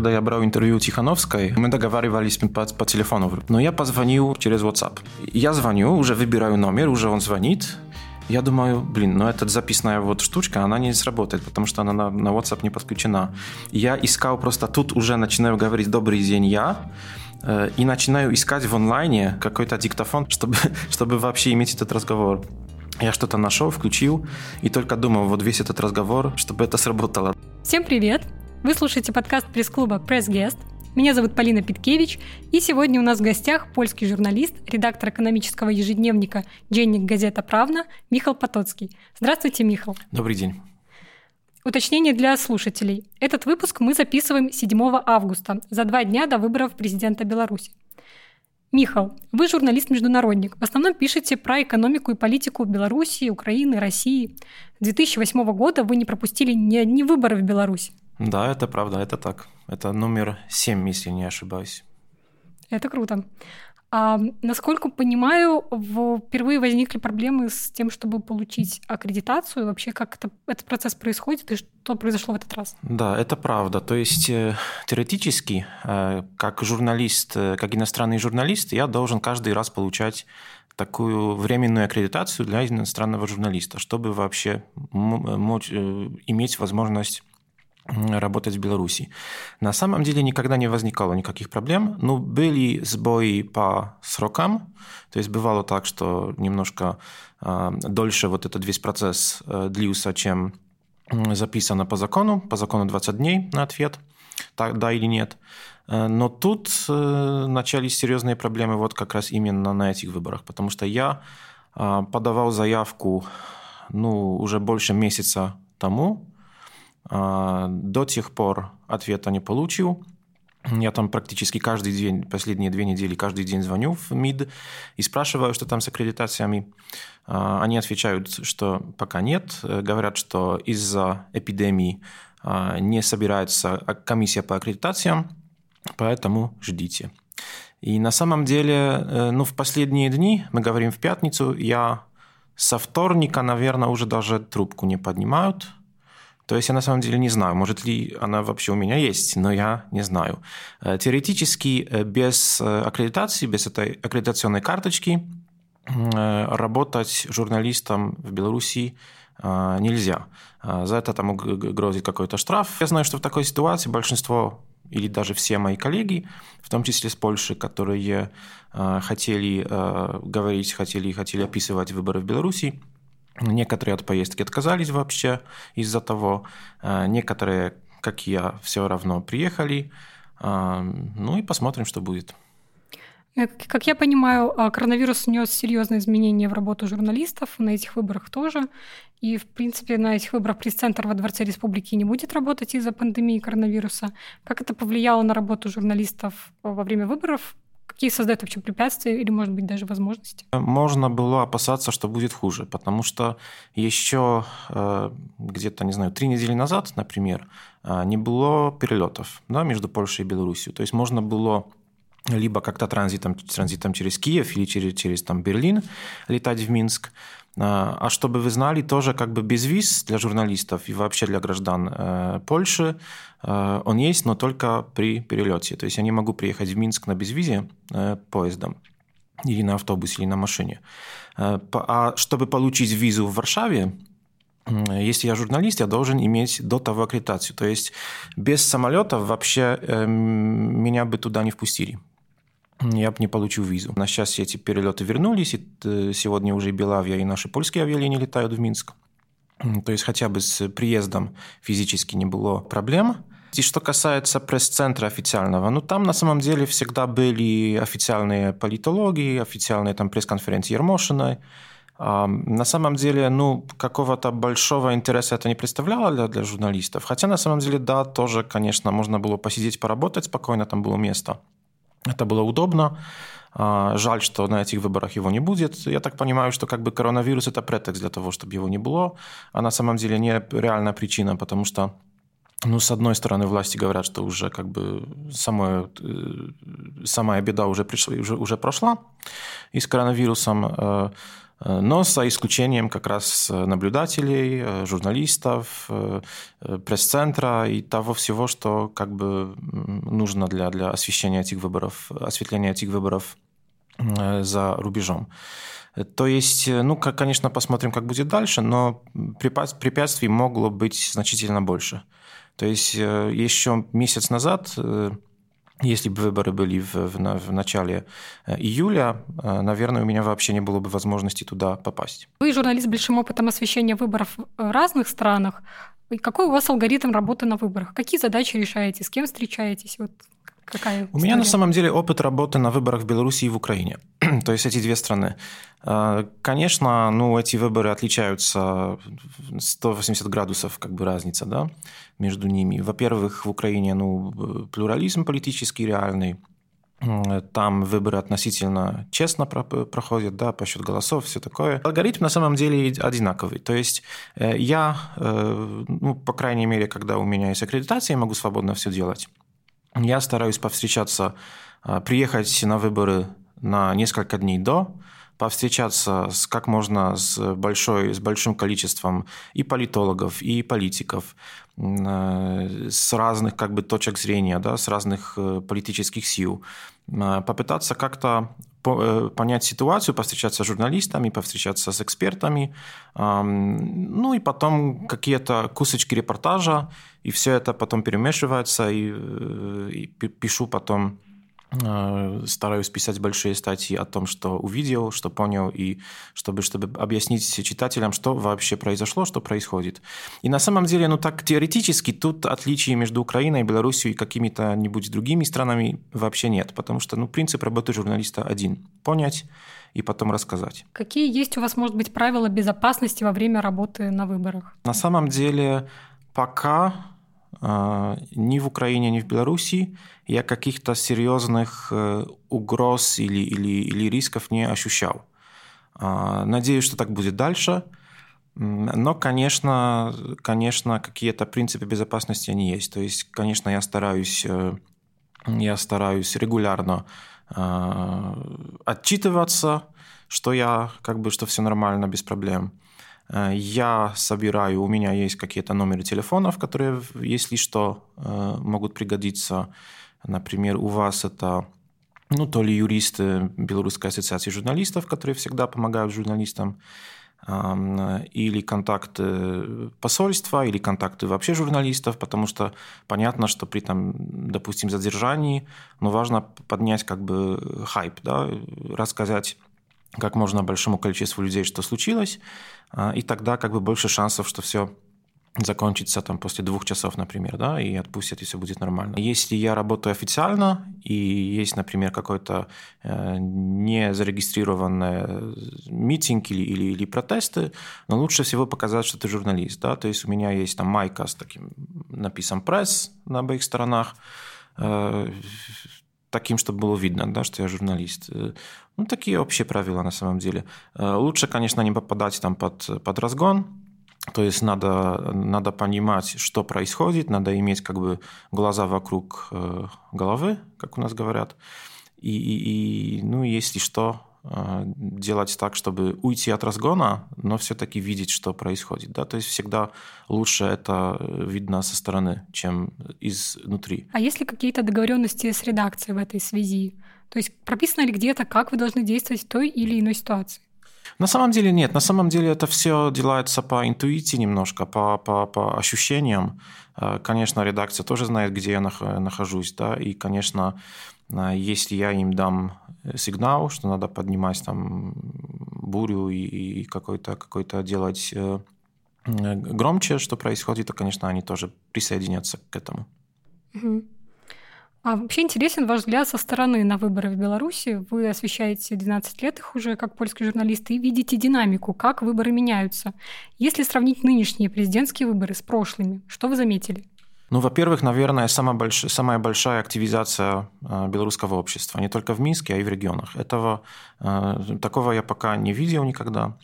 когда я брал интервью у Тихановской, мы договаривались по, по телефону. Но я позвонил через WhatsApp. Я звоню, уже выбираю номер, уже он звонит. Я думаю, блин, ну эта записная вот штучка, она не сработает, потому что она на, на WhatsApp не подключена. Я искал просто тут уже начинаю говорить «добрый день, я», э, и начинаю искать в онлайне какой-то диктофон, чтобы, чтобы вообще иметь этот разговор. Я что-то нашел, включил и только думал, вот весь этот разговор, чтобы это сработало. Всем привет! Вы слушаете подкаст пресс-клуба Guest. Меня зовут Полина Питкевич, и сегодня у нас в гостях польский журналист, редактор экономического ежедневника «Денник газета Правна» Михал Потоцкий. Здравствуйте, Михал. Добрый день. Уточнение для слушателей. Этот выпуск мы записываем 7 августа, за два дня до выборов президента Беларуси. Михал, вы журналист-международник. В основном пишете про экономику и политику Беларуси, Украины, России. С 2008 года вы не пропустили ни одни выборы в Беларуси. Да, это правда, это так. Это номер 7, если не ошибаюсь. Это круто. А, насколько понимаю, впервые возникли проблемы с тем, чтобы получить аккредитацию. Вообще, как это, этот процесс происходит и что произошло в этот раз? Да, это правда. То есть э, теоретически, э, как журналист, э, как иностранный журналист, я должен каждый раз получать такую временную аккредитацию для иностранного журналиста, чтобы вообще иметь возможность работать в Беларуси. На самом деле никогда не возникало никаких проблем. Ну, были сбои по срокам, то есть бывало так, что немножко э, дольше вот этот весь процесс э, длился, чем записано по закону. По закону 20 дней на ответ, так, да или нет. Э, но тут э, начались серьезные проблемы вот как раз именно на этих выборах, потому что я э, подавал заявку ну, уже больше месяца тому, до тех пор ответа не получил. Я там практически каждый день, последние две недели, каждый день звоню в МИД и спрашиваю, что там с аккредитациями. А, они отвечают, что пока нет. Говорят, что из-за эпидемии а, не собирается комиссия по аккредитациям, поэтому ждите. И на самом деле, э, ну, в последние дни, мы говорим в пятницу, я со вторника, наверное, уже даже трубку не поднимают – то есть я на самом деле не знаю, может ли она вообще у меня есть, но я не знаю. Э, теоретически э, без э, аккредитации, без этой аккредитационной карточки работать журналистом в Беларуси нельзя. За это там грозит какой-то штраф. Я знаю, что в такой ситуации большинство или даже все мои коллеги, в том числе с Польши, которые хотели говорить, хотели, хотели описывать выборы в Беларуси, Некоторые от поездки отказались вообще из-за того. А, некоторые, как я, все равно приехали. А, ну и посмотрим, что будет. Э, как я понимаю, а, коронавирус внес серьезные изменения в работу журналистов, на этих выборах тоже. И, в принципе, на этих выборах пресс-центр во Дворце Республики не будет работать из-за пандемии коронавируса. Как это повлияло на работу журналистов во время выборов? Какие создают вообще препятствия или, может быть, даже возможности? Можно было опасаться, что будет хуже, потому что еще э, где-то, не знаю, три недели назад, например, э, не было перелетов да, между Польшей и Беларусью. То есть можно было либо как-то транзитом, транзитом через Киев или через, через там, Берлин летать в Минск, а, а чтобы вы знали, тоже как бы без виз для журналистов и вообще для граждан э, Польши э, он есть, но только при перелете. То есть я не могу приехать в Минск на безвизе э, поездом или на автобусе, или на машине. А чтобы получить визу в Варшаве, если я журналист, я должен иметь до того аккредитацию. То есть без самолета вообще меня бы туда не впустили я бы не получил визу. На счастье, эти перелеты вернулись, и э, сегодня уже и Белавия, и наши польские авиалинии летают в Минск. То есть хотя бы с приездом физически не было проблем. И что касается пресс-центра официального, ну там на самом деле всегда были официальные политологи, официальные там пресс-конференции Ермошиной. На самом деле, ну, какого-то большого интереса это не представляло для, для журналистов. Хотя на самом деле, да, тоже, конечно, можно было посидеть, поработать спокойно, там было место. Это было удобно. А, жаль, что на этих выборах его не будет. Я так понимаю, что как бы коронавирус – это претекст для того, чтобы его не было, а на самом деле не реальная причина, потому что ну, с одной стороны, власти говорят, что уже как бы самое, самая беда уже, пришла, уже, уже прошла и с коронавирусом. Э, но за исключением как раз наблюдателей, э, журналистов, э, пресс-центра и того всего, что как бы нужно для, для освещения этих выборов, осветления этих выборов за рубежом. То есть, ну, конечно, посмотрим, как будет дальше, но препятствий могло быть значительно больше. То есть еще месяц назад если бы выборы были в, в, в начале э, июля, э, наверное, у меня вообще не было бы возможности туда попасть. Вы журналист с большим опытом освещения выборов в разных странах. Какой у вас алгоритм работы на выборах? Какие задачи решаете? С кем встречаетесь? Вот какая У меня на самом деле опыт работы на выборах в Беларуси и в Украине. То есть эти две страны. Э, конечно, ну, эти выборы отличаются 180 градусов, как бы разница, да, между ними. Во-первых, в Украине, ну, плюрализм политический реальный, там выборы относительно честно проходят, да, по счету голосов, все такое. Алгоритм на самом деле одинаковый. То есть э, я, э, ну, по крайней мере, когда у меня есть аккредитация, я могу свободно все делать. Я стараюсь повстречаться, приехать на выборы на несколько дней до, повстречаться с как можно с, большой, с большим количеством и политологов, и политиков, э, с разных как бы, точек зрения, да, с разных э, политических сил, э, попытаться как-то понять ситуацию, повстречаться с журналистами, повстречаться с экспертами, ну и потом какие-то кусочки репортажа, и все это потом перемешивается, и, и пишу потом Э, стараюсь писать большие статьи о том, что увидел, что понял, и чтобы, чтобы объяснить читателям, что вообще произошло, что происходит. И на самом деле, ну так теоретически, тут отличий между Украиной, Беларусью и какими-то-нибудь другими странами вообще нет, потому что ну, принцип работы журналиста один – понять и потом рассказать. Какие есть у вас, может быть, правила безопасности во время работы на выборах? На самом деле, пока а, ни в Украине, ни в Беларуси я каких-то серьезных э, угроз или, или, или рисков не ощущал. А, надеюсь, что так будет дальше. Но, конечно, конечно, какие-то принципы безопасности они есть. То есть, конечно, я стараюсь, э, я стараюсь регулярно а, отчитываться, что я как бы, что все нормально, без проблем. Э, я собираю, у меня есть какие-то номеры телефонов, которые, если что, э, могут пригодиться. Например, у вас это ну, то ли юристы Белорусской ассоциации журналистов, которые всегда помогают журналистам, или контакты посольства, или контакты вообще журналистов, потому что понятно, что при, там, допустим, задержании ну, важно поднять как бы хайп, да, рассказать как можно большому количеству людей, что случилось, и тогда как бы больше шансов, что все закончится там после двух часов, например, да, и отпустят, и все будет нормально. Если я работаю официально, и есть, например, какой-то э, не зарегистрированный митинг или, или, или протесты, но лучше всего показать, что ты журналист, да, то есть у меня есть там майка с таким написан пресс на обеих сторонах, э, таким, чтобы было видно, да, что я журналист. Ну, такие общие правила на самом деле. Э, лучше, конечно, не попадать там под, под разгон, то есть надо, надо понимать, что происходит, надо иметь как бы глаза вокруг э, головы, как у нас говорят. И, и, и ну, если что, делать так, чтобы уйти от разгона, но все-таки видеть, что происходит. Да? То есть всегда лучше это видно со стороны, чем изнутри. А есть ли какие-то договоренности с редакцией в этой связи? То есть прописано ли где-то, как вы должны действовать в той или иной ситуации? На самом деле нет. На самом деле это все делается по интуиции немножко, по, по, по ощущениям. Э, конечно, редакция тоже знает, где я нахожусь, да, и, конечно, э, если я им дам сигнал, что надо поднимать там бурю и, и какой-то какой делать э, громче, что происходит, то, конечно, они тоже присоединятся к этому. Угу. А вообще интересен ваш взгляд со стороны на выборы в Беларуси. Вы освещаете 12 лет их уже как польский журналист и видите динамику, как выборы меняются. Если сравнить нынешние президентские выборы с прошлыми, что вы заметили? Ну, во-первых, наверное, самая, больш... самая большая активизация э, белорусского общества, не только в Минске, а и в регионах. Этого, э, такого я пока не видел никогда.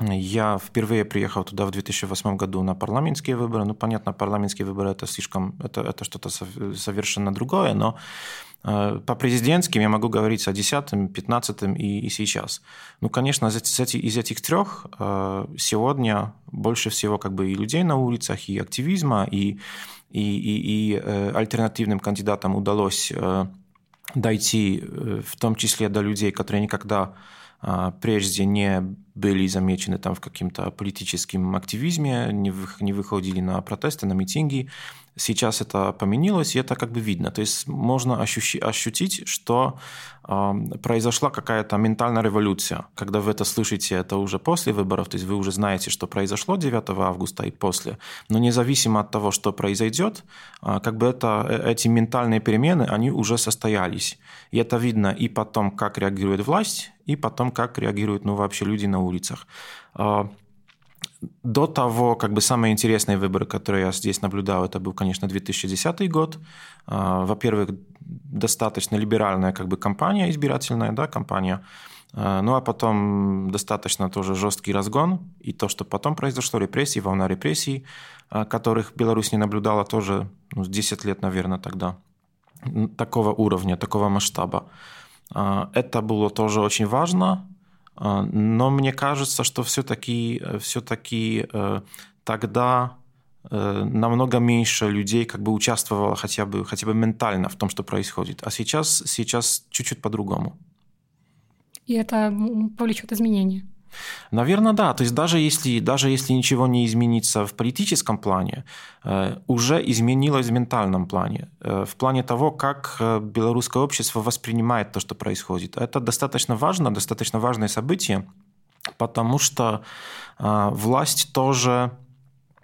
Я впервые приехал туда в 2008 году на парламентские выборы. Ну, понятно, парламентские выборы это слишком, это, это что-то совершенно другое, но э, по президентским я могу говорить о 10, 15 и, и сейчас. Ну, конечно, из, из этих трех э, сегодня больше всего как бы и людей на улицах, и активизма, и, и, и, и э, альтернативным кандидатам удалось дойти в том числе до людей, которые никогда прежде не были замечены там в каком-то политическом активизме, не, выходили на протесты, на митинги. Сейчас это поменялось, и это как бы видно. То есть можно ощутить, что э, произошла какая-то ментальная революция. Когда вы это слышите, это уже после выборов, то есть вы уже знаете, что произошло 9 августа и после. Но независимо от того, что произойдет, э, как бы это, э, эти ментальные перемены, они уже состоялись. И это видно и потом, как реагирует власть, и потом, как реагируют ну, вообще люди на улицах. А, до того, как бы самые интересные выборы, которые я здесь наблюдал, это был, конечно, 2010 год. А, во-первых, достаточно либеральная как бы кампания избирательная, да, кампания. А, ну а потом достаточно тоже жесткий разгон. И то, что потом произошло, репрессии, волна репрессий, которых Беларусь не наблюдала тоже ну, 10 лет, наверное, тогда. Такого уровня, такого масштаба. Это было тоже очень важно, но мне кажется, что все-таки все -таки тогда намного меньше людей как бы участвовало хотя бы, хотя бы ментально в том, что происходит. А сейчас, сейчас чуть-чуть по-другому. И это повлечет изменения. Наверное, да. То есть даже если, даже если ничего не изменится в политическом плане, э, уже изменилось в ментальном плане, э, в плане того, как э, белорусское общество воспринимает то, что происходит. Это достаточно важно, достаточно важное событие, потому что власть тоже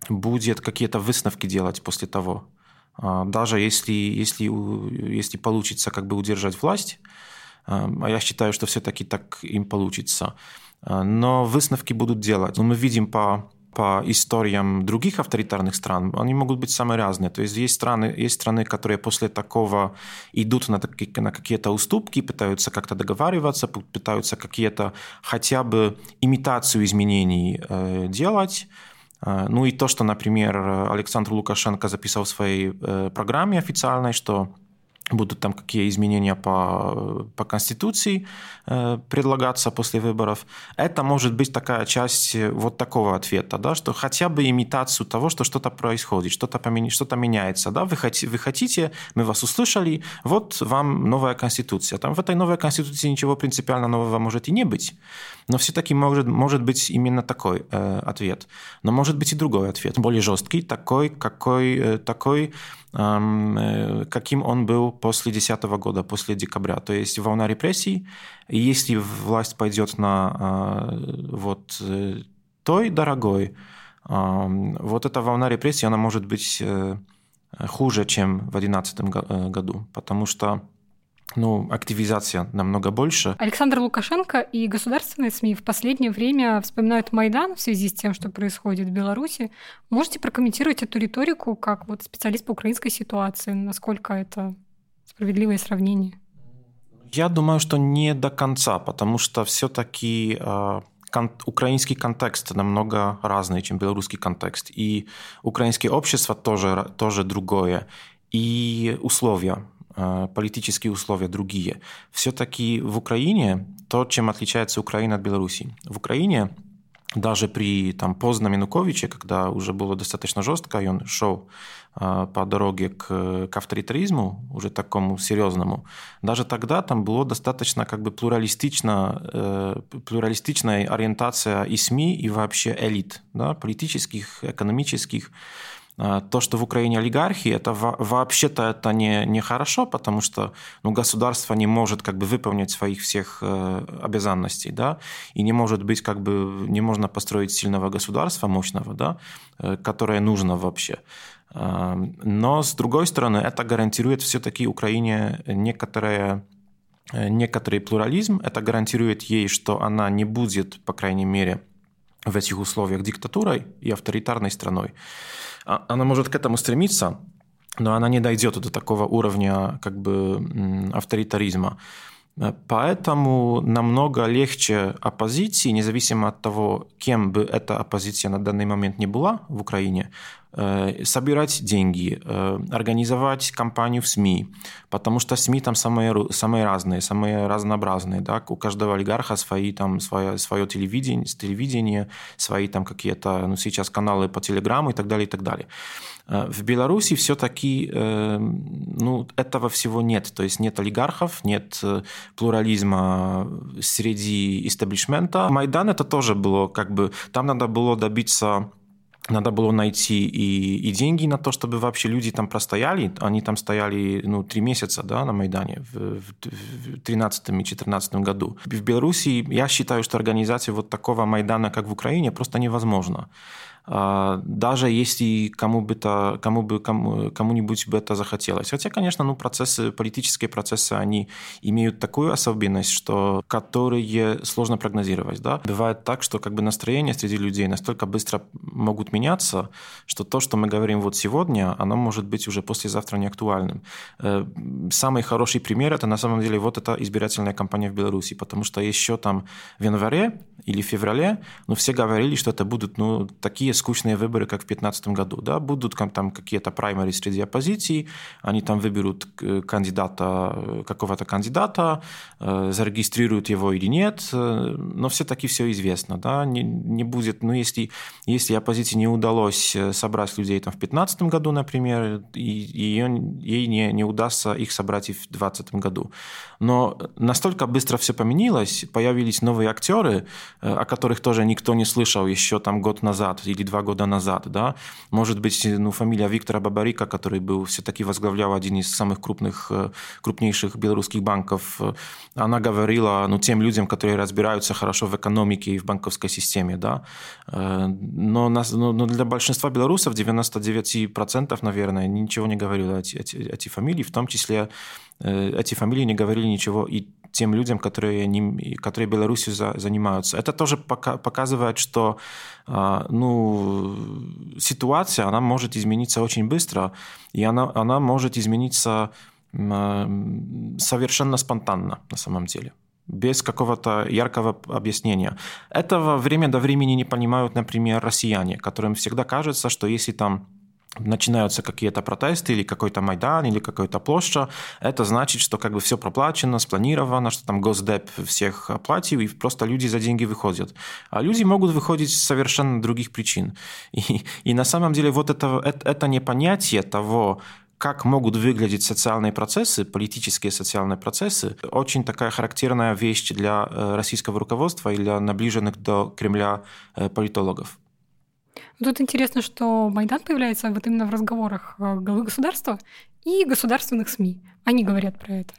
будет какие-то выставки делать после того. Даже если, если, если получится как бы удержать власть, а я считаю, что все-таки так им получится – но выставки будут делать. Мы видим по по историям других авторитарных стран, они могут быть самые разные. То есть есть страны, есть страны которые после такого идут на, на какие-то уступки, пытаются как-то договариваться, пытаются какие-то хотя бы имитацию изменений э, делать. Ну и то, что, например, Александр Лукашенко записал в своей э, программе официальной, что будут там какие изменения по, по Конституции э, предлагаться после выборов. Это может быть такая часть вот такого ответа, да, что хотя бы имитацию того, что что-то происходит, что-то, помен... что-то меняется. Да? Вы, хотите, вы хотите, мы вас услышали, вот вам новая Конституция. Там в этой новой Конституции ничего принципиально нового может и не быть, но все-таки может, может быть именно такой э, ответ. Но может быть и другой ответ, более жесткий, такой, какой, э, такой Э, каким он был после 2010 года, после декабря. То есть волна репрессий. И если власть пойдет на а, вот э, той дорогой, вот эта волна репрессий, она может быть э, хуже, чем в 2011 году, потому что ну, активизация намного больше. Александр Лукашенко и государственные СМИ в последнее время вспоминают Майдан в связи с тем, что происходит в Беларуси. Можете прокомментировать эту риторику как вот специалист по украинской ситуации? Насколько это справедливое сравнение? Я думаю, что не до конца, потому что все-таки э, кон- украинский контекст намного разный, чем белорусский контекст. И украинское общество тоже, тоже другое. И условия политические условия другие. Все-таки в Украине то, чем отличается Украина от Беларуси. В Украине даже при там, поздном Януковиче, когда уже было достаточно жестко, и он шел э, по дороге к, к авторитаризму, уже такому серьезному, даже тогда там было достаточно как бы плуралистично, э, плуралистичная ориентация и СМИ, и вообще элит, да, политических, экономических, а, то, что в Украине олигархии, это вообще-то это не, не хорошо, потому что ну, государство не может как бы выполнять своих всех э, обязанностей, да, и не может быть как бы, не можно построить сильного государства, мощного, да, э, которое нужно вообще. А, но, с другой стороны, это гарантирует все-таки Украине некоторое э, некоторый плурализм, это гарантирует ей, что она не будет, по крайней мере, в этих условиях диктатурой и авторитарной страной. А, она может к этому стремиться, но она не дойдет до такого уровня как бы авторитаризма. Поэтому намного легче оппозиции, независимо от того, кем бы эта оппозиция на данный момент не была в Украине, э, собирать деньги, э, организовать кампанию в СМИ, потому что СМИ там самые, самые разные, самые разнообразные. Да? У каждого олигарха свои, там, свое, свое телевидение, телевидение, свои там какие-то, ну, сейчас каналы по телеграмму и так далее, и так далее. Э, в Беларуси все-таки ну, этого всего нет. То есть нет олигархов, нет э, плурализма среди истеблишмента. Майдан это тоже было как бы... Там надо было добиться надо было найти и, и деньги на то, чтобы вообще люди там простояли. Они там стояли ну, три месяца да, на Майдане в 2013 и 2014 году. В Беларуси я считаю, что организация вот такого Майдана, как в Украине, просто невозможна. А, даже если кому бы то, кому бы, кому, кому-нибудь бы это захотелось. Хотя, конечно, ну, процессы, политические процессы, они имеют такую особенность, что которые сложно прогнозировать. Да? Бывает так, что как бы настроения среди людей настолько быстро могут меняться, что то, что мы говорим вот сегодня, оно может быть уже послезавтра не актуальным. Э, самый хороший пример это на самом деле вот эта избирательная кампания в Беларуси, потому что еще там в январе или феврале, ну, все говорили, что это будут ну, такие скучные выборы, как в 2015 году. Да? Будут там какие-то праймери среди оппозиции, они там выберут э, кандидата, э, какого-то кандидата, э, зарегистрируют его или нет, но все-таки все известно. Да? Не, не будет, ну, если, если оппозиции не удалось собрать людей там, в 2015 году, например, и, и ей не, не удастся их собрать и в 2020 году. Но настолько быстро все поменялось, появились новые актеры, о которых тоже никто не слышал еще там год назад или два года назад. Да? Может быть, ну, фамилия Виктора Бабарика, который был все-таки возглавлял один из самых крупных, э, крупнейших белорусских банков, э, она говорила ну, тем людям, которые разбираются хорошо в экономике и в банковской системе. Да? Э, но, но для большинства белорусов, 99%, наверное, ничего не говорила эти, эти, эти фамилии, в том числе эти фамилии не говорили ничего и тем людям, которые, не, которые Беларусью за, занимаются. Это тоже пока, показывает, что а, ну, ситуация, она может измениться очень быстро, и она, она может измениться совершенно спонтанно на самом деле без какого-то яркого объяснения. Этого время до времени не понимают, например, россияне, которым всегда кажется, что если там начинаются какие-то протесты или какой-то Майдан или какая-то площадь, это значит, что как бы все проплачено, спланировано, что там Госдеп всех оплатил, и просто люди за деньги выходят. А люди могут выходить с совершенно других причин. И, и на самом деле вот это, это, это непонятие того, как могут выглядеть социальные процессы, политические социальные процессы, очень такая характерная вещь для э, российского руководства и для наближенных до Кремля э, политологов. Тут интересно, что Майдан появляется вот именно в разговорах э, главы государства и государственных СМИ. Они говорят про это.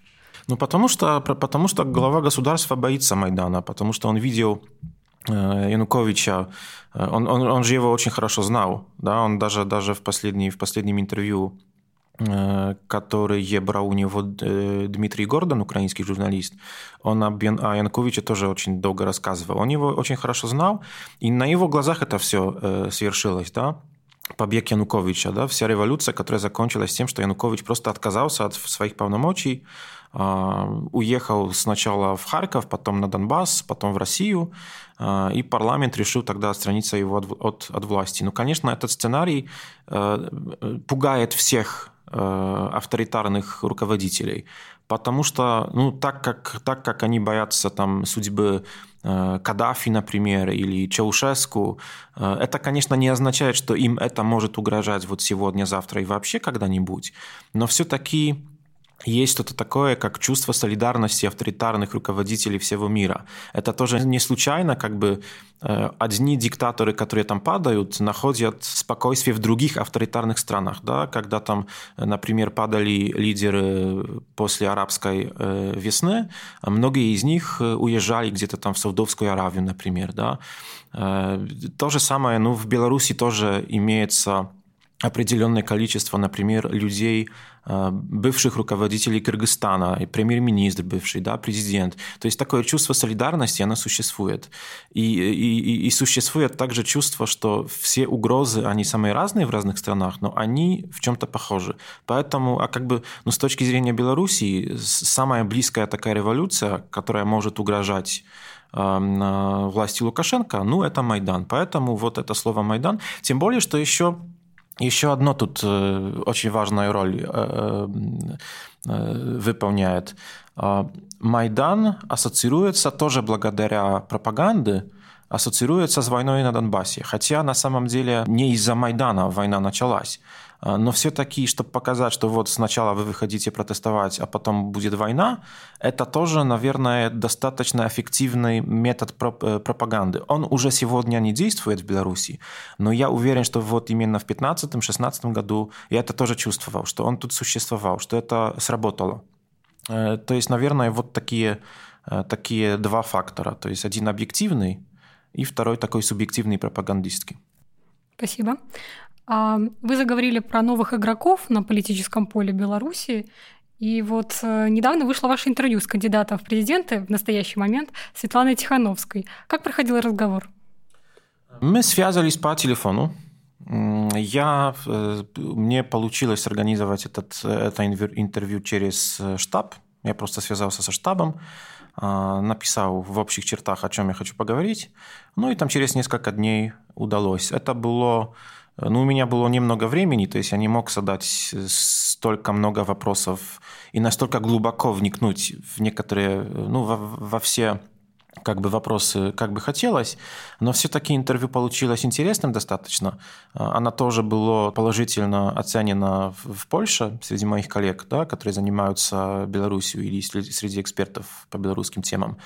Ну, потому что, потому что глава государства боится Майдана, потому что он видел э, Януковича, э, он, он, он же его очень хорошо знал, да, он даже, даже в, последний, в последнем интервью которые брал у него э, Дмитрий Гордон, украинский журналист, он о, Бен, тоже очень долго рассказывал. Он его очень хорошо знал, и на его глазах это все э, свершилось, да, побег Януковича, да, вся революция, которая закончилась тем, что Янукович просто отказался от своих полномочий, уехал сначала в Харьков, потом на Донбасс, потом в Россию, и парламент решил тогда отстраниться его от, от, от власти. Ну, конечно, этот сценарий пугает всех Э, авторитарных руководителей. Потому что, ну, так как, так как они боятся там судьбы э, Каддафи, например, или Чаушеску, э, это, конечно, не означает, что им это может угрожать вот сегодня, завтра и вообще когда-нибудь. Но все-таки есть что-то такое, как чувство солидарности авторитарных руководителей всего мира. Это тоже не случайно, как бы э, одни диктаторы, которые там падают, находят спокойствие в других авторитарных странах. Да? Когда там, например, падали лидеры после арабской э, весны, многие из них э, уезжали где-то там в Саудовскую Аравию, например. Да? То же самое ну, в Беларуси тоже имеется определенное количество, например, людей, э, бывших руководителей Кыргызстана, премьер-министр бывший, да, президент. То есть такое чувство солидарности, оно существует. И, и, и существует также чувство, что все угрозы, они самые разные в разных странах, но они в чем-то похожи. Поэтому, а как бы, ну, с точки зрения Белоруссии, самая близкая такая революция, которая может угрожать э, власти Лукашенко, ну, это Майдан. Поэтому вот это слово Майдан. Тем более, что еще еще одно тут э, очень важную роль э, э, выполняет. Майдан ассоциируется тоже благодаря пропаганде, ассоциируется с войной на Донбассе. Хотя на самом деле не из-за Майдана война началась. А, но все-таки, чтобы показать, что вот сначала вы выходите протестовать, а потом будет война, это тоже, наверное, достаточно эффективный метод э, пропаганды. Он уже сегодня не действует в Беларуси, но я уверен, что вот именно в 2015-2016 году я это тоже чувствовал, что он тут существовал, что это сработало. Э, то есть, наверное, вот такие, э, такие два фактора. То есть один объективный и второй такой субъективный пропагандистский. Спасибо. А, вы заговорили про новых игроков на политическом поле Беларуси. И вот э, недавно вышло ваше интервью с кандидатом в президенты в настоящий момент Светланой Тихановской. Как проходил разговор? Мы связались по телефону. Я, э, мне получилось организовать этот, это интервью через э, штаб. Я просто связался со штабом, написал в общих чертах, о чем я хочу поговорить. Ну и там через несколько дней удалось. Это было ну, у меня было немного времени, то есть я не мог задать столько много вопросов и настолько глубоко вникнуть в некоторые, ну, во, во все как бы вопросы, как бы хотелось, но все-таки интервью получилось интересным достаточно. Она тоже была положительно оценена в Польше среди моих коллег, да, которые занимаются Беларусью или среди экспертов по белорусским темам.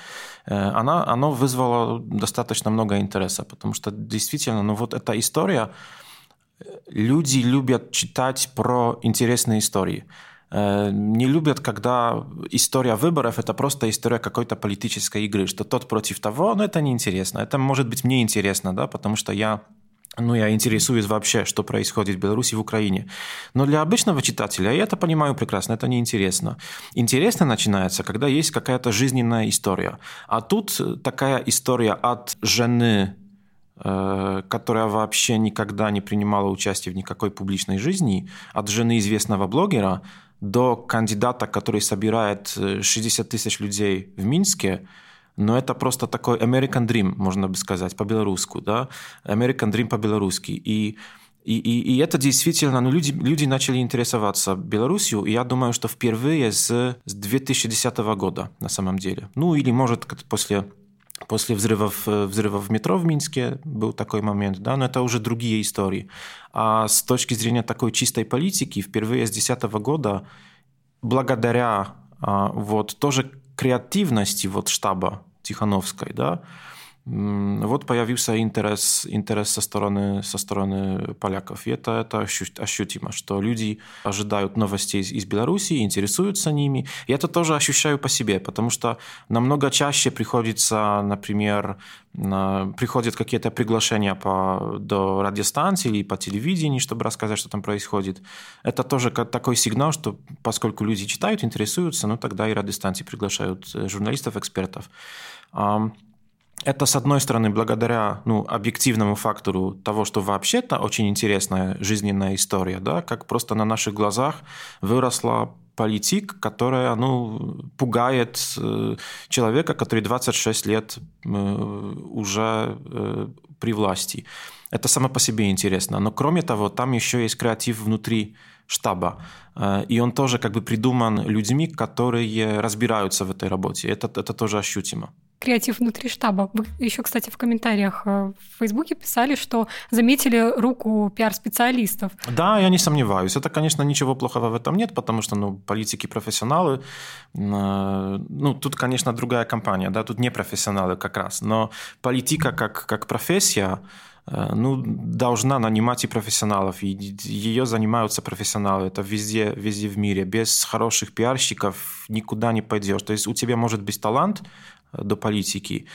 Э, она, оно вызвало достаточно много интереса, потому что действительно, ну вот эта история, люди любят читать про интересные истории. Э, не любят, когда история выборов – это просто история какой-то политической игры, что тот против того, но это неинтересно. Это может быть мне интересно, да, потому что я ну, я интересуюсь вообще, что происходит в Беларуси в Украине. Но для обычного читателя, я это понимаю прекрасно, это неинтересно. Интересно начинается, когда есть какая-то жизненная история. А тут такая история от жены Э, которая вообще никогда не принимала участие в никакой публичной жизни, от жены известного блогера до кандидата, который собирает 60 э, тысяч людей в Минске, но это просто такой American Dream, можно бы сказать, по-белорусски, да, American Dream по-белорусски. И и, и, и это действительно, ну, люди, люди начали интересоваться Беларусью, и я думаю, что впервые с, с 2010 года на самом деле. Ну, или, может, после После взрывов, э, взрывов в метро в Минске был такой момент, да, но это уже другие истории. А с точки зрения такой чистой политики, впервые с 2010 года, благодаря а, вот тоже креативности вот штаба Тихановской, да, вот появился интерес, интерес со, стороны, со стороны поляков. И это, это ощутимо, что люди ожидают новостей из, из Беларуси, интересуются ними. И это тоже ощущаю по себе, потому что намного чаще приходится, например, приходят какие-то приглашения по, до радиостанции или по телевидению, чтобы рассказать, что там происходит. Это тоже такой сигнал, что поскольку люди читают, интересуются, ну тогда и радиостанции приглашают э, журналистов, экспертов. Это, с одной стороны, благодаря ну, объективному фактору того, что вообще-то очень интересная жизненная история, да, как просто на наших глазах выросла политик, которая ну, пугает э, человека, который 26 лет э, уже э, при власти. Это само по себе интересно. Но кроме того, там еще есть креатив внутри штаба. И он тоже как бы придуман людьми, которые разбираются в этой работе. Это, это тоже ощутимо креатив внутри штаба. Вы еще, кстати, в комментариях э, в Фейсбуке писали, что заметили руку пиар-специалистов. Да, я не сомневаюсь. Это, конечно, ничего плохого в этом нет, потому что ну, политики профессионалы. Э, ну, тут, конечно, другая компания, да, тут не профессионалы как раз. Но политика как, как профессия, ну, должна нанимать и профессионалов. И ее занимаются профессионалы. Это везде, везде в мире. Без хороших пиарщиков никуда не пойдешь. То есть у тебя может быть талант до политики,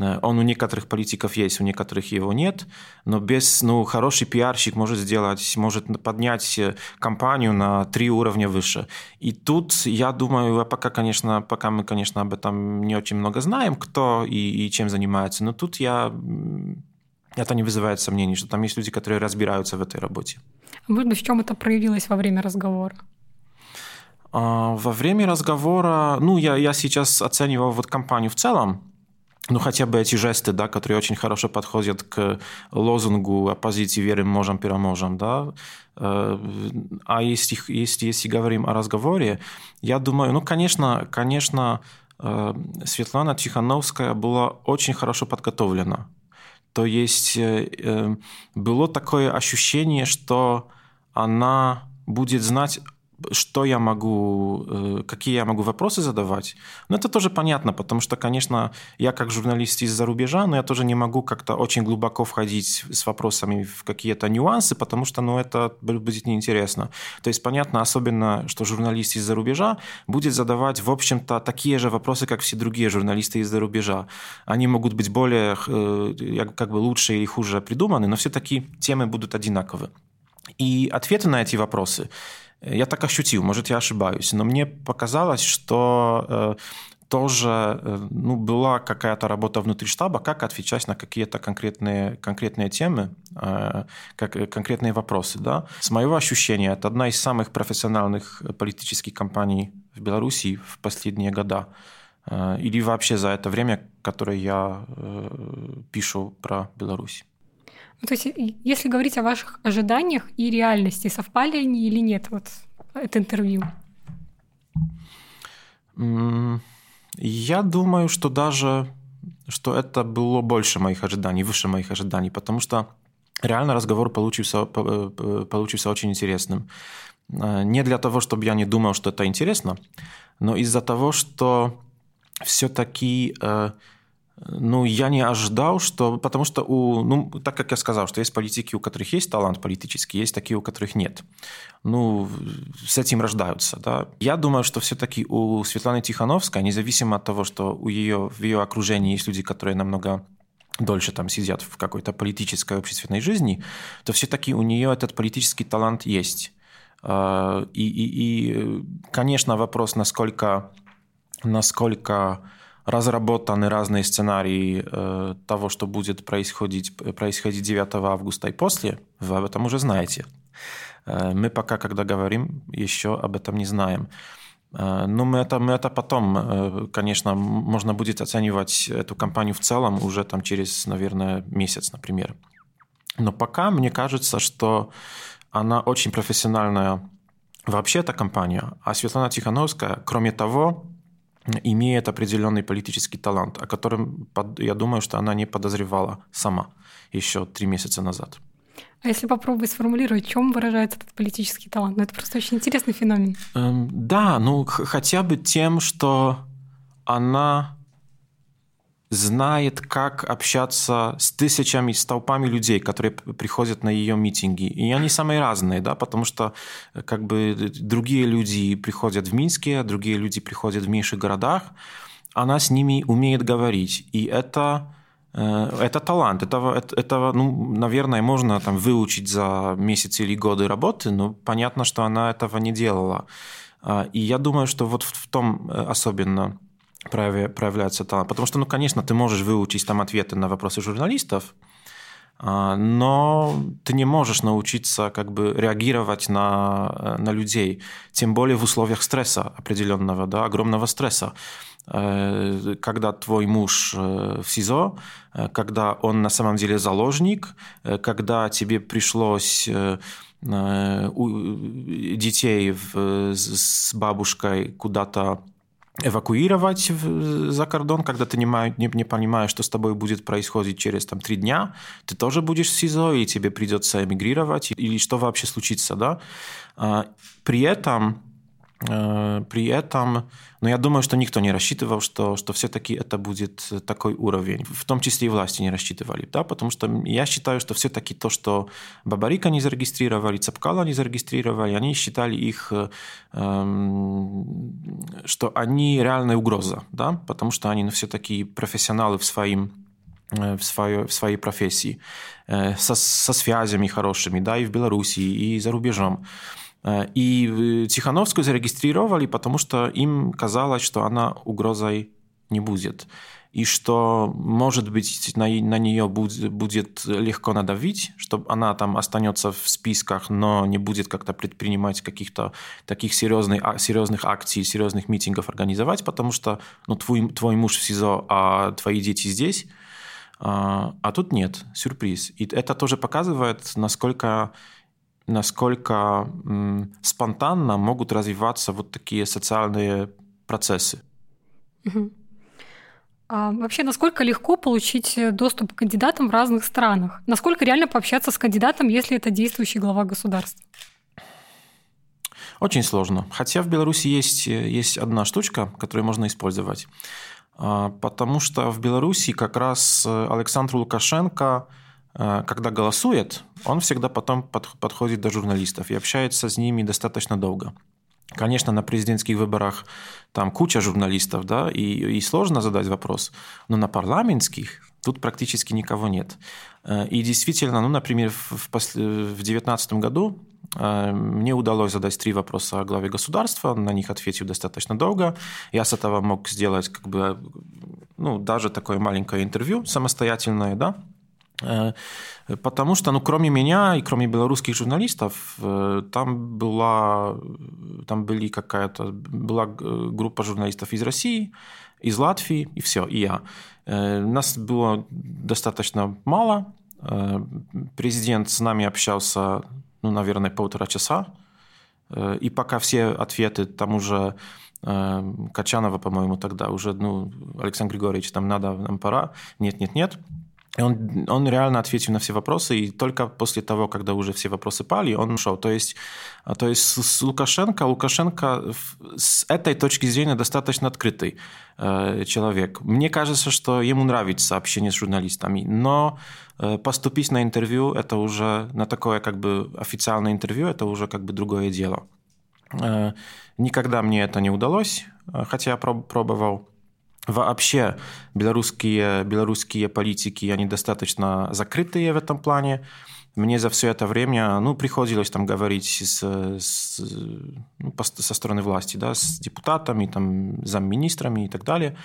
Э, он у некоторых политиков есть, у некоторых его нет, но без, ну, хороший пиарщик может сделать, может поднять э, компанию на три уровня выше. И тут, я думаю, пока, конечно, пока мы, конечно, об этом не очень много знаем, кто и, и чем занимается, но тут я это не вызывает сомнений, что там есть люди, которые разбираются в этой работе. А может быть, в чем это проявилось во время разговора? А, во время разговора, ну, я, я сейчас оценивал вот компанию в целом, ну, хотя бы эти жесты, да, которые очень хорошо подходят к лозунгу оппозиции «Верим, можем, переможем», да. Э, а если, если, если говорим о разговоре, я думаю, ну, конечно, конечно, э, Светлана Тихановская была очень хорошо подготовлена. То есть э, было такое ощущение, что она будет знать что я могу, э, какие я могу вопросы задавать. Но это тоже понятно, потому что, конечно, я как журналист из-за рубежа, но я тоже не могу как-то очень глубоко входить с вопросами в какие-то нюансы, потому что ну, это будет неинтересно. То есть понятно, особенно, что журналист из-за рубежа будет задавать, в общем-то, такие же вопросы, как все другие журналисты из-за рубежа. Они могут быть более, э, как бы лучше или хуже придуманы, но все-таки темы будут одинаковы. И ответы на эти вопросы я так ощутил, может, я ошибаюсь, но мне показалось, что э, тоже э, ну, была какая-то работа внутри штаба, как отвечать на какие-то конкретные, конкретные темы, э, как, конкретные вопросы. Да? С моего ощущения, это одна из самых профессиональных политических кампаний в Беларуси в последние года. Или вообще за это время, которое я пишу про Беларусь. Ну, то есть, если говорить о ваших ожиданиях и реальности, совпали они или нет, вот это интервью? Я думаю, что даже что это было больше моих ожиданий, выше моих ожиданий, потому что реально разговор получился, получился очень интересным. Э, не для того, чтобы я не думал, что это интересно, но из-за того, что все-таки э, ну, я не ожидал, что... Потому что, у, ну, так как я сказал, что есть политики, у которых есть талант политический, есть такие, у которых нет. Ну, с этим рождаются, да. Я думаю, что все-таки у Светланы Тихановской, независимо от того, что у ее, в ее окружении есть люди, которые намного дольше там сидят в какой-то политической общественной жизни, то все-таки у нее этот политический талант есть. А, и, и, и конечно, вопрос, насколько, насколько разработаны разные сценарии э, того, что будет происходить, происходить 9 августа и после, вы об этом уже знаете. Э, мы пока, когда говорим, еще об этом не знаем. Э, но мы это, мы это потом, конечно, можно будет оценивать эту кампанию в целом уже там через, наверное, месяц, например. Но пока мне кажется, что она очень профессиональная вообще эта компания, а Светлана Тихановская, кроме того, имеет определенный политический талант, о котором, я думаю, что она не подозревала сама еще три месяца назад. А если попробовать сформулировать, в чем выражается этот политический талант? Ну, это просто очень интересный феномен. Эм, да, ну хотя бы тем, что она знает, как общаться с тысячами, с толпами людей, которые приходят на ее митинги. И они самые разные, да, потому что э, как бы другие люди приходят в Минске, другие люди приходят в меньших городах. Она с ними умеет говорить. И это, э, это талант. Этого, этого, ну, наверное, можно там выучить за месяцы или годы работы, но понятно, что она этого не делала. А, и я думаю, что вот в том э, особенно проявляется талант. Потому что, ну, конечно, ты можешь выучить там ответы на вопросы журналистов, а, но ты не можешь научиться как бы реагировать на, на людей, тем более в условиях стресса определенного, да, огромного стресса. Э, когда твой муж э, в СИЗО, э, когда он на самом деле заложник, когда тебе пришлось детей с бабушкой куда-то эвакуировать за кордон, когда ты не, не, не понимаешь, что с тобой будет происходить через там, три дня, ты тоже будешь в СИЗО, и тебе придется эмигрировать, или что вообще случится. Да? А, при этом При этом, ну, я думаю, что никто не рассчитывал, что, что все-таки это будет такой уровень. В том числе и власти не рассчитывали, да, потому что я считаю, что все-таки то, что Бабарика не зарегистрировали, Цапкала не зарегистрировали, они считали их, эм, что они реальная угроза, да, потому что они ну, все-таки профессионалы в своим Э, в своей, в своей профессии, э, со, со связями хорошими, да, и в Беларуси, и за рубежом. Э, и Тихановскую зарегистрировали, потому что им казалось, что она угрозой не будет. И что, может быть, на, на нее будет, будет легко надавить, что она там останется в списках, но не будет как-то предпринимать каких-то таких серьезных, а, серьезных акций, серьезных митингов организовать, потому что ну, твой, твой муж в СИЗО, а твои дети здесь – а, а тут нет, сюрприз. И это тоже показывает, насколько насколько спонтанно могут развиваться вот такие социальные процессы. Угу. А вообще, насколько легко получить доступ к кандидатам в разных странах? Насколько реально пообщаться с кандидатом, если это действующий глава государства? Очень сложно. Хотя в Беларуси есть, есть одна штучка, которую можно использовать. А, потому что в Беларуси как раз э, Александр Лукашенко, э, когда голосует, он всегда потом подходит до журналистов и общается с ними достаточно долго. Конечно, на президентских выборах там куча журналистов, да, и, и сложно задать вопрос, но на парламентских тут практически никого нет. Э, и действительно, ну, например, в 2019 году Э, мне удалось задать три вопроса о главе государства, на них ответил достаточно долго. Я с этого мог сделать как бы, ну, даже такое маленькое интервью самостоятельное, да, Потому что, ну, кроме меня и кроме белорусских журналистов, э, там была, там были какая-то, была группа журналистов из России, из Латвии, и все, и я. Нас было достаточно мало. Президент с нами общался ну, наверное, полтора часа. Э, и пока все ответы там уже э, Качанова, по-моему, тогда уже, ну, Александр Григорьевич, там надо, нам пора. Нет, нет, нет. И он, он реально ответил на все вопросы, и только после того, когда уже все вопросы пали, он ушел. То есть, а, то есть с Лукашенко, Лукашенко с этой точки зрения достаточно открытый э, человек. Мне кажется, что ему нравится общение с журналистами, но э, поступить на интервью, это уже на такое как бы официальное интервью, это уже как бы другое дело. Э, никогда мне это не удалось, э, хотя я пробовал. Вообще белорусские, белорусские политики, они достаточно закрытые в этом плане. Мне за все это время ну, приходилось там говорить с, с, ну, со стороны власти, да, с депутатами, там, замминистрами и так далее.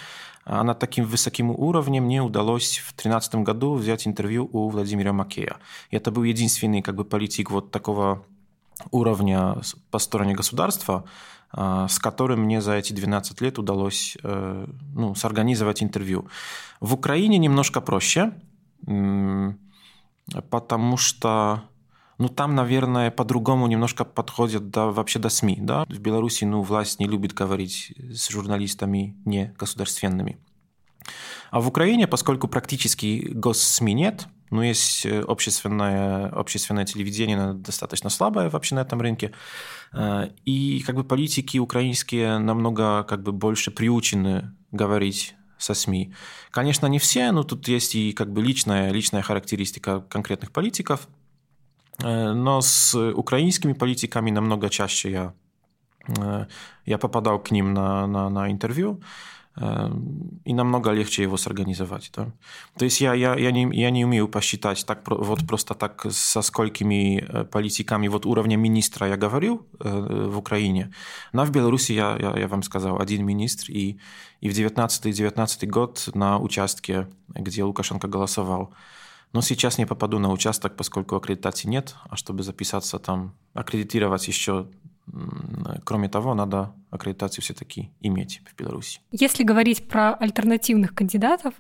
А на таким высоким уровне мне удалось в 2013 году взять интервью у Владимира Макея. И это был единственный как бы, политик вот такого уровня по стороне государства, с которым мне за эти 12 лет удалось э, ну, сорганизовать интервью. В Украине немножко проще, потому что ну, там, наверное, по-другому немножко подходят да, вообще до СМИ. Да? В Беларуси ну, власть не любит говорить с журналистами не государственными. А в Украине, поскольку практически госсми нет, ну, есть э, общественное, общественное телевидение, достаточно слабое вообще на этом рынке, э, и как бы политики украинские намного как бы больше приучены говорить со СМИ. Конечно, не все, но тут есть и как бы личная, личная характеристика конкретных политиков, э, но с украинскими политиками намного чаще я, я попадал к ним на, на, на интервью и намного легче его сорганизовать. Да? То есть я, я, я, не, я не умею посчитать так, вот просто так со сколькими э, политиками вот уровня министра я говорил э, в Украине. Но в Беларуси я, я, я вам сказал, один министр, и, и в 19-19 год на участке, где Лукашенко голосовал, но сейчас не попаду на участок, поскольку аккредитации нет, а чтобы записаться там, аккредитировать еще Кроме того, надо аккредитацию все-таки иметь в Беларуси. Если говорить про альтернативных кандидатов,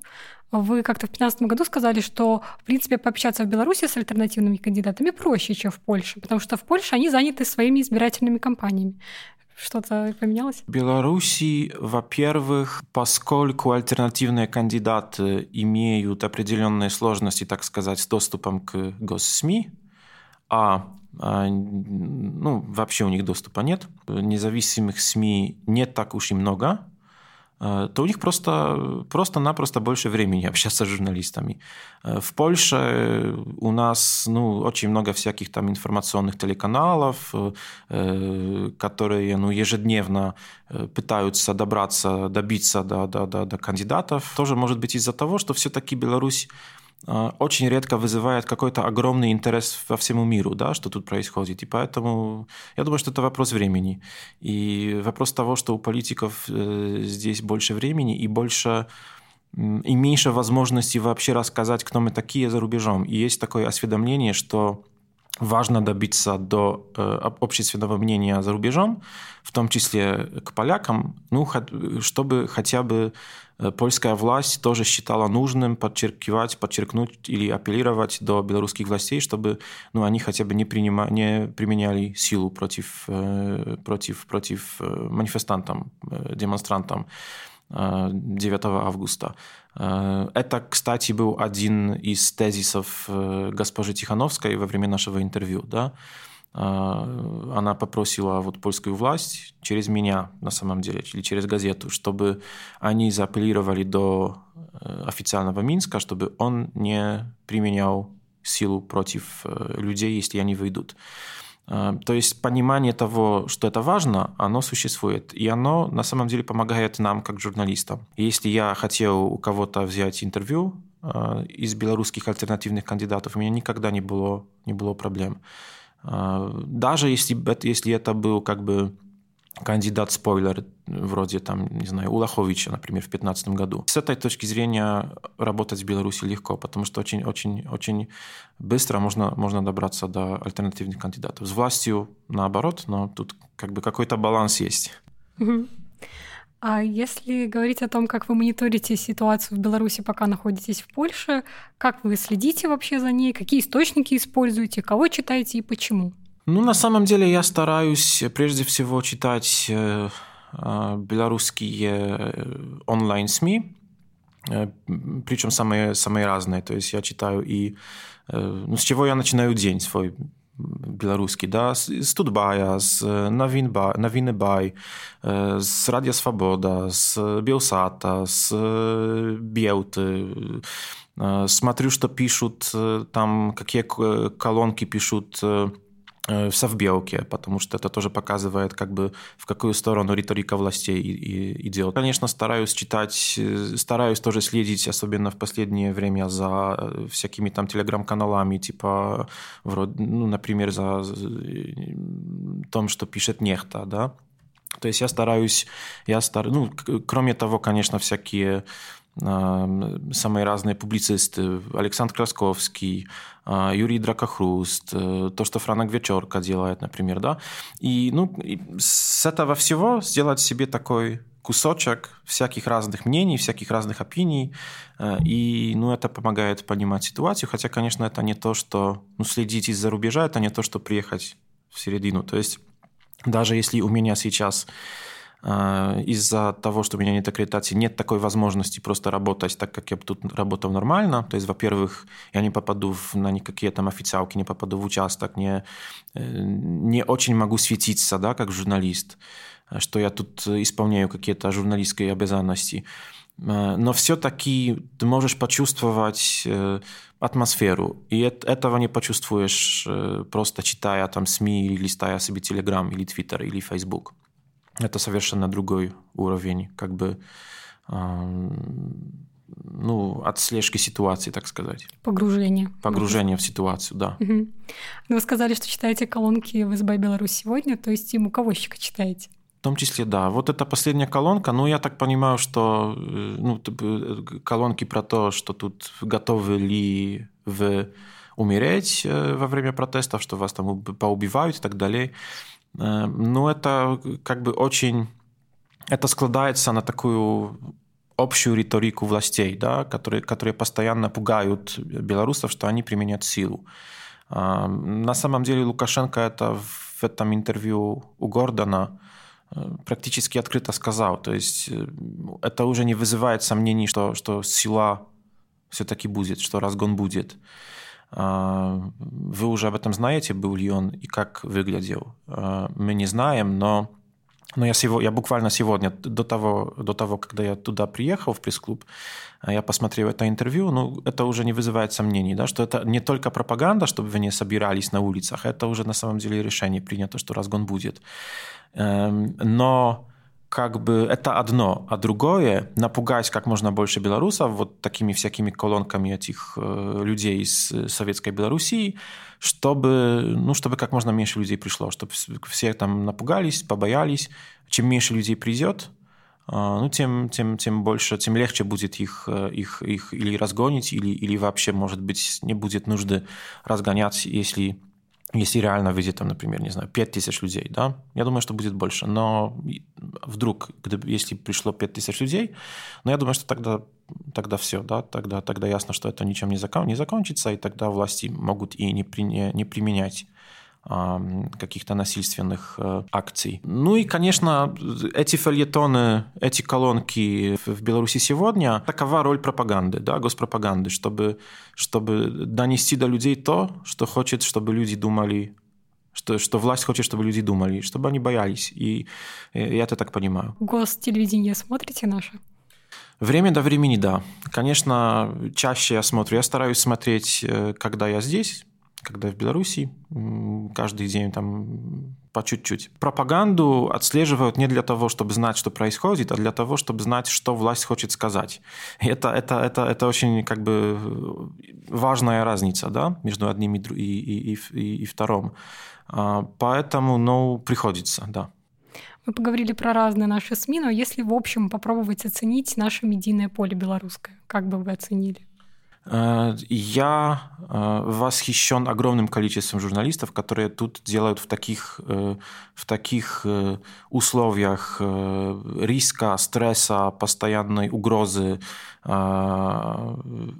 вы как-то в 2015 году сказали, что, в принципе, пообщаться в Беларуси с альтернативными кандидатами проще, чем в Польше, потому что в Польше они заняты своими избирательными кампаниями. Что-то поменялось? В Беларуси, во-первых, поскольку альтернативные кандидаты имеют определенные сложности, так сказать, с доступом к госсми, а а, ну, вообще у них доступа нет, независимых СМИ нет так уж и много, а, то у них просто, просто-напросто больше времени общаться с журналистами. А, в Польше у нас ну, очень много всяких там информационных телеканалов, э, которые ну, ежедневно э, пытаются добраться, добиться до, до, до, до кандидатов. Тоже может быть из-за того, что все-таки Беларусь очень редко вызывает какой-то огромный интерес во всему миру, да, что тут происходит. И поэтому я думаю, что это вопрос времени. И вопрос того, что у политиков э, здесь больше времени и больше и меньше возможностей вообще рассказать, кто мы такие за рубежом. И есть такое осведомление, что важно добиться до э, общественного мнения за рубежом, в том числе к полякам, ну, чтобы хотя бы э, польская власть тоже считала нужным подчеркивать, подчеркнуть или апеллировать до белорусских властей, чтобы ну, они хотя бы не, принима, не применяли силу против, э, против, против манифестантам, демонстрантам. 9 августа. Это, кстати, был один из тезисов госпожи Тихановской во время нашего интервью. Да? Она попросила вот польскую власть через меня, на самом деле, или через газету, чтобы они заапеллировали до официального Минска, чтобы он не применял силу против людей, если они выйдут. А, то есть понимание того, что это важно, оно существует. И оно на самом деле помогает нам, как журналистам. Если я хотел у кого-то взять интервью а, из белорусских альтернативных кандидатов, у меня никогда не было, не было проблем. А, даже если, если это был как бы кандидат-спойлер, вроде там, не знаю, Улаховича, например, в 2015 году. С этой точки зрения работать в Беларуси легко, потому что очень-очень-очень быстро можно, можно добраться до альтернативных кандидатов. С властью наоборот, но тут как бы какой-то баланс есть. А если говорить о том, как вы мониторите ситуацию в Беларуси, пока находитесь в Польше, как вы следите вообще за ней, какие источники используете, кого читаете и почему? Ну, на самом деле я стараюсь прежде всего читать э, э, белорусские э, онлайн-СМИ, причем самые, самые разные. То есть я читаю и... Ну, с чего я начинаю день свой белорусский, да, с Тутбая, с Новины Бай, с Радио Свобода, с Белсата, с Белты. Смотрю, что пишут там, какие колонки пишут Э, в совбелке, потому что это тоже показывает, как бы в какую сторону риторика властей идет. Конечно, стараюсь читать, э, стараюсь тоже следить, особенно в последнее время, за э, всякими там телеграм-каналами, типа, вроде, ну, например, за том, что пишет Нехта, да. То есть я стараюсь, я стар... ну, кроме того, конечно, всякие самые разные публицисты. Александр Красковский, Юрий Дракохруст, то, что Франок Вечерка делает, например, да. И, ну, и с этого всего сделать себе такой кусочек всяких разных мнений, всяких разных опиний, и ну, это помогает понимать ситуацию, хотя, конечно, это не то, что ну, следить из-за рубежа, это не то, что приехать в середину. То есть даже если у меня сейчас а, из-за того, что у меня нет аккредитации, нет такой возможности просто работать так, как я тут работал нормально. То есть, во-первых, я не попаду на никакие там официалки, не попаду в участок, не, э, не очень могу светиться, да, как журналист, что я тут исполняю какие-то журналистские обязанности. А, но все-таки ты можешь почувствовать э, атмосферу. И этого не почувствуешь э, просто читая там СМИ или листая себе Телеграм или Твиттер или Фейсбук это совершенно другой уровень, как бы ну, отслежки ситуации, так сказать. Погружение. Погружение в ситуацию, да. Угу. Вы сказали, что читаете колонки в СБ Беларусь сегодня, то есть ему кавощика читаете? В том числе, да. Вот эта последняя колонка, ну, я так понимаю, что э, ну, э, колонки про то, что тут готовы ли вы умереть э, во время протестов, что вас там поубивают и так далее. Ну, это как бы очень... Это складывается на такую общую риторику властей, да, которые, которые постоянно пугают белорусов, что они применят силу. На самом деле Лукашенко это в этом интервью у Гордона э, практически открыто сказал. То есть э, это уже не вызывает сомнений, что, что сила все-таки будет, что разгон будет. Вы уже об этом знаете, был ли он и как выглядел. Мы не знаем, но но я, сего, я буквально сегодня, до того, до того, когда я туда приехал, в пресс-клуб, я посмотрел это интервью, ну, это уже не вызывает сомнений, да, что это не только пропаганда, чтобы вы не собирались на улицах, это уже на самом деле решение принято, что разгон будет. Но как бы это одно, а другое напугать как можно больше белорусов вот такими всякими колонками этих э, людей из советской Белоруссии, чтобы, ну, чтобы как можно меньше людей пришло, чтобы все там напугались, побоялись. Чем меньше людей придет, а, ну, тем, тем, тем больше, тем легче будет их, э, их, их или разгонить, или, или вообще, может быть, не будет нужды разгонять, если если реально выйдет там, например, не знаю, 5 тысяч людей, да, я думаю, что будет больше. Но вдруг, если пришло 5 тысяч людей, ну, я думаю, что тогда, тогда все, да, тогда, тогда ясно, что это ничем не, закон, не закончится, и тогда власти могут и не, при, не применять каких-то насильственных э, акций. Ну и, конечно, эти фельетоны, эти колонки в Беларуси сегодня, такова роль пропаганды, да, госпропаганды, чтобы, чтобы донести до людей то, что хочет, чтобы люди думали что, что власть хочет, чтобы люди думали, чтобы они боялись. И, и я это так понимаю. Гостелевидение смотрите наше? Время до времени, да. Конечно, чаще я смотрю. Я стараюсь смотреть, э, когда я здесь, когда в Беларуси, каждый день там по чуть-чуть. Пропаганду отслеживают не для того, чтобы знать, что происходит, а для того, чтобы знать, что власть хочет сказать. Это, это, это, это очень как бы важная разница да, между одним и, и, и, и, и вторым. А, поэтому ну, приходится, да. Мы поговорили про разные наши СМИ, но если в общем попробовать оценить наше медийное поле белорусское, как бы вы оценили? Э, я э, восхищен огромным количеством журналистов, которые тут делают в таких, э, в таких условиях риска, стресса, постоянной угрозы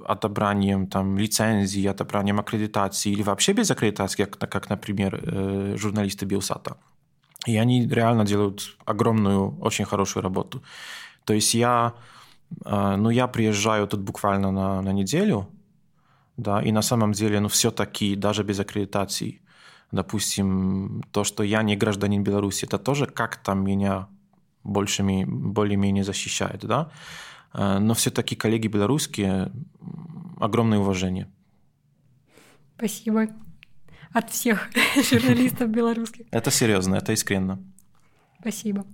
отобранием там, лицензии, отобранием аккредитации или вообще без аккредитации, как, как например, журналисты Биосата. И они реально делают огромную, очень хорошую работу. То есть я а, ну, я приезжаю тут буквально на, на неделю, да, и на самом деле, ну, все-таки, даже без аккредитации, допустим, то, что я не гражданин Беларуси, это тоже как-то меня больше, более-менее защищает, да, а, но все-таки коллеги белорусские, огромное уважение. Спасибо. От всех журналистов белорусских. Это серьезно, это искренно. Спасибо.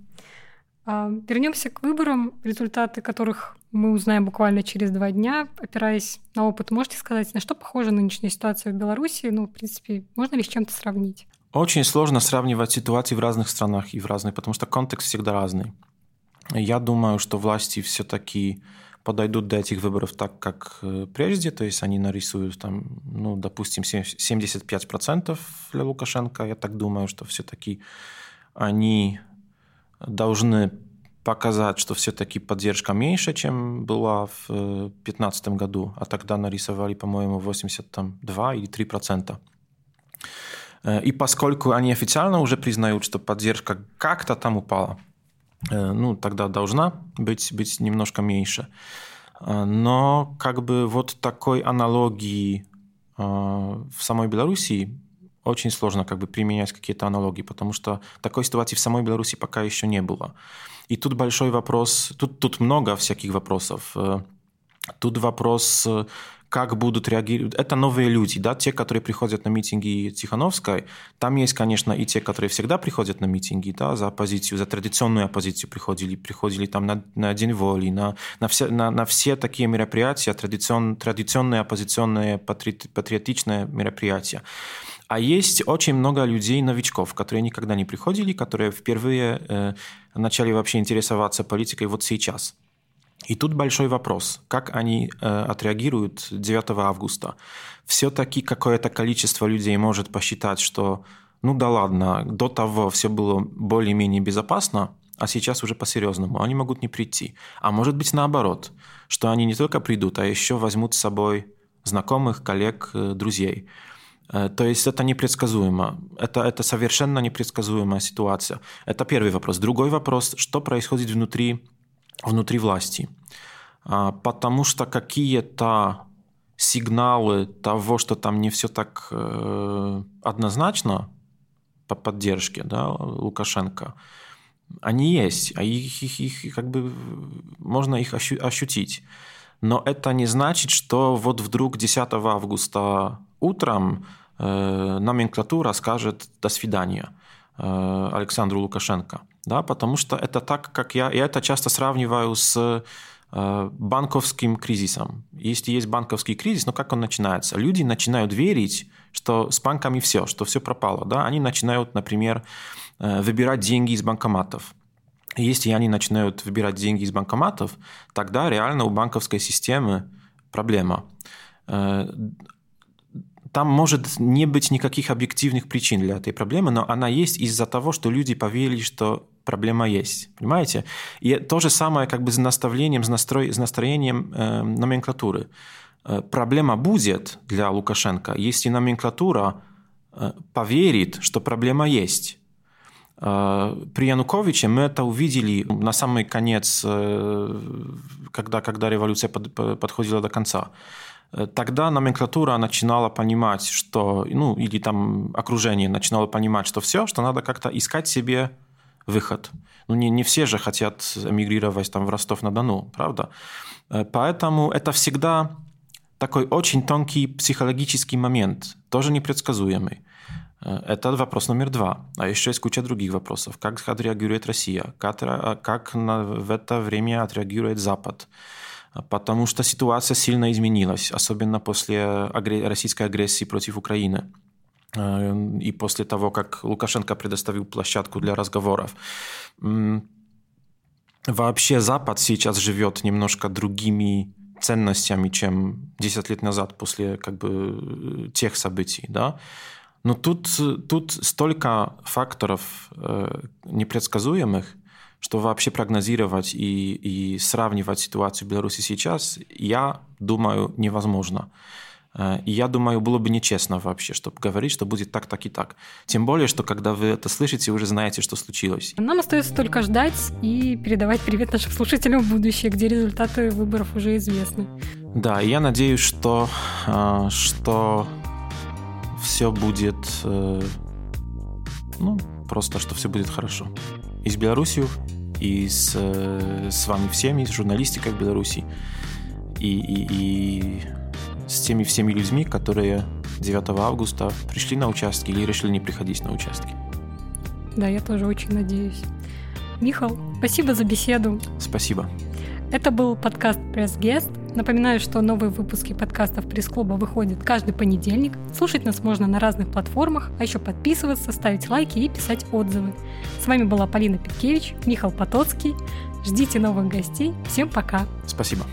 Вернемся к выборам, результаты которых мы узнаем буквально через два дня. Опираясь на опыт, можете сказать, на что похожа нынешняя ситуация в Беларуси? Ну, в принципе, можно ли с чем-то сравнить? Очень сложно сравнивать ситуации в разных странах и в разных, потому что контекст всегда разный. Я думаю, что власти все-таки подойдут до этих выборов так, как э, прежде, то есть они нарисуют там, ну, допустим, 75% для Лукашенко. Я так думаю, что все-таки они должны показать, что все-таки поддержка меньше, чем была в 2015 э, году, а тогда нарисовали, по-моему, 82 или 3 процента. Э, и поскольку они официально уже признают, что поддержка как-то там упала, э, ну, тогда должна быть, быть немножко меньше. Но как бы вот такой аналогии в самой Белоруссии очень сложно как бы применять какие-то аналогии, потому что такой ситуации в самой Беларуси пока еще не было. И тут большой вопрос, тут, тут много всяких вопросов. Э, тут вопрос, э, как будут реагировать. Это новые люди, да, те, которые приходят на митинги Тихановской. Там есть, конечно, и те, которые всегда приходят на митинги, да, за оппозицию, за традиционную оппозицию приходили, приходили там на, на День воли, на, на, все, на, на все такие мероприятия, традицион, традиционные оппозиционные патриотичные мероприятия. А есть очень много людей-новичков, которые никогда не приходили, которые впервые э, начали вообще интересоваться политикой вот сейчас. И тут большой вопрос, как они э, отреагируют 9 августа. Все-таки какое-то количество людей может посчитать, что ну да ладно, до того все было более-менее безопасно, а сейчас уже по-серьезному. Они могут не прийти. А может быть наоборот, что они не только придут, а еще возьмут с собой знакомых, коллег, э, друзей. Э, то есть это непредсказуемо. Это, это совершенно непредсказуемая ситуация. Это первый вопрос. Другой вопрос, что происходит внутри, внутри власти. А, потому что какие-то сигналы того, что там не все так э, однозначно по поддержке да, Лукашенко, они есть, а их, их, их как бы можно их ощутить. Но это не значит, что вот вдруг 10 августа утром номенклатура скажет «до свидания» э, Александру Лукашенко. Да, потому что это так, как я, я это часто сравниваю с э, банковским кризисом. Если есть банковский кризис, ну как он начинается? Люди начинают верить, что с банками все, что все пропало. Да? Они начинают, например, э, выбирать деньги из банкоматов. Если они начинают выбирать деньги из банкоматов, тогда реально у банковской системы проблема. Там может не быть никаких объективных причин для этой проблемы, но она есть из-за того, что люди поверили, что проблема есть. Понимаете? И то же самое как бы с наставлением, с, настрой, с настроением э, номенклатуры. Э, проблема будет для Лукашенко, если номенклатура э, поверит, что проблема есть. Э, при Януковиче мы это увидели на самый конец, э, когда, когда революция под, подходила до конца. Э, тогда номенклатура начинала понимать, что, ну, или там окружение начинало понимать, что все, что надо как-то искать себе выход. Ну, не, не все же хотят эмигрировать там в Ростов-на-Дону, правда? Э, поэтому это всегда такой очень тонкий психологический момент, тоже непредсказуемый. Э, это вопрос номер два. А еще есть куча других вопросов. Как отреагирует Россия? Как, как на, в это время отреагирует Запад? Потому что ситуация сильно изменилась, особенно после российской агрессии против Украины э, и после того, как Лукашенко предоставил площадку для разговоров. Вообще Запад сейчас живет немножко другими ценностями, чем 10 лет назад после как бы, тех событий. Да? Но тут, тут столько факторов э, непредсказуемых, что вообще прогнозировать и, и сравнивать ситуацию в Беларуси сейчас, я думаю, невозможно. Э, и я думаю, было бы нечестно вообще, чтобы говорить, что будет так, так и так. Тем более, что когда вы это слышите, уже знаете, что случилось. Нам остается только ждать и передавать привет нашим слушателям в будущее, где результаты выборов уже известны. Да, и я надеюсь, что, э, что все будет, э, ну, просто, что все будет хорошо и с Беларусью, и с, с вами всеми, с журналистикой в Беларуси, и, и, и с теми всеми людьми, которые 9 августа пришли на участки или решили не приходить на участки. Да, я тоже очень надеюсь. Михал, спасибо за беседу. Спасибо. Это был подкаст Guest. Напоминаю, что новые выпуски подкастов пресс-клуба выходят каждый понедельник. Слушать нас можно на разных платформах, а еще подписываться, ставить лайки и писать отзывы. С вами была Полина Петкевич, Михаил Потоцкий. Ждите новых гостей. Всем пока. Спасибо.